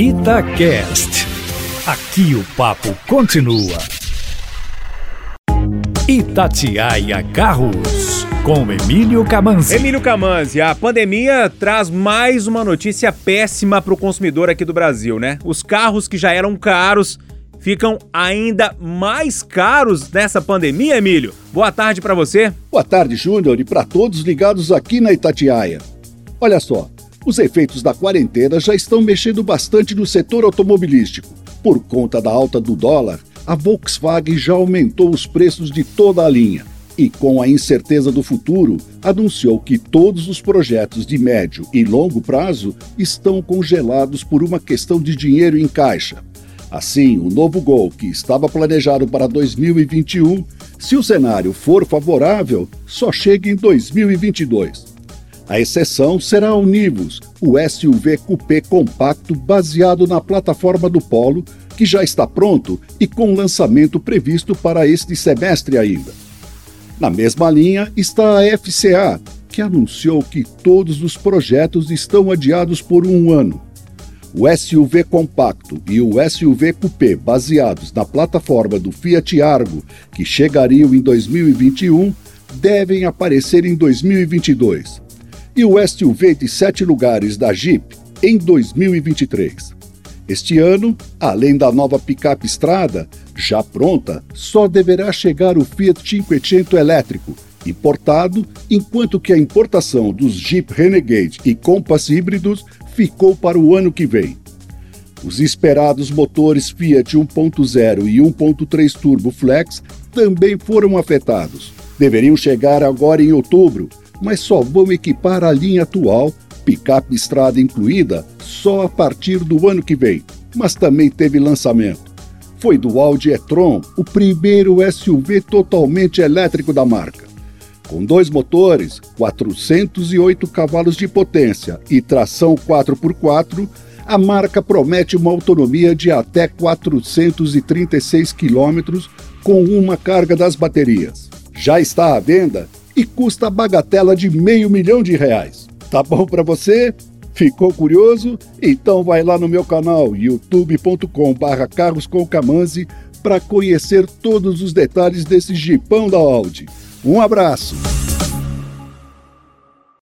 Itacast. Aqui o papo continua. Itatiaia Carros, com Emílio Camanzi. Emílio Camanzi, a pandemia traz mais uma notícia péssima para o consumidor aqui do Brasil, né? Os carros que já eram caros ficam ainda mais caros nessa pandemia, Emílio. Boa tarde para você. Boa tarde, Júnior, e para todos ligados aqui na Itatiaia. Olha só, os efeitos da quarentena já estão mexendo bastante no setor automobilístico. Por conta da alta do dólar, a Volkswagen já aumentou os preços de toda a linha. E com a incerteza do futuro, anunciou que todos os projetos de médio e longo prazo estão congelados por uma questão de dinheiro em caixa. Assim, o novo Gol, que estava planejado para 2021, se o cenário for favorável, só chega em 2022. A exceção será o Nivus, o SUV coupé compacto baseado na plataforma do Polo, que já está pronto e com lançamento previsto para este semestre ainda. Na mesma linha está a FCA, que anunciou que todos os projetos estão adiados por um ano. O SUV compacto e o SUV coupé baseados na plataforma do Fiat Argo, que chegariam em 2021, devem aparecer em 2022 e o SUV de sete lugares da Jeep em 2023. Este ano, além da nova picape Estrada, já pronta, só deverá chegar o Fiat Cinquecento elétrico, importado, enquanto que a importação dos Jeep Renegade e Compass híbridos ficou para o ano que vem. Os esperados motores Fiat 1.0 e 1.3 Turbo Flex também foram afetados. Deveriam chegar agora em outubro, mas só vão equipar a linha atual, picape estrada incluída, só a partir do ano que vem. Mas também teve lançamento. Foi do Audi e-tron, o primeiro SUV totalmente elétrico da marca. Com dois motores, 408 cavalos de potência e tração 4x4, a marca promete uma autonomia de até 436 quilômetros com uma carga das baterias. Já está à venda e custa a bagatela de meio milhão de reais. Tá bom para você? Ficou curioso? Então vai lá no meu canal youtube.com/barra Carros com para conhecer todos os detalhes desse jipão da Audi. Um abraço!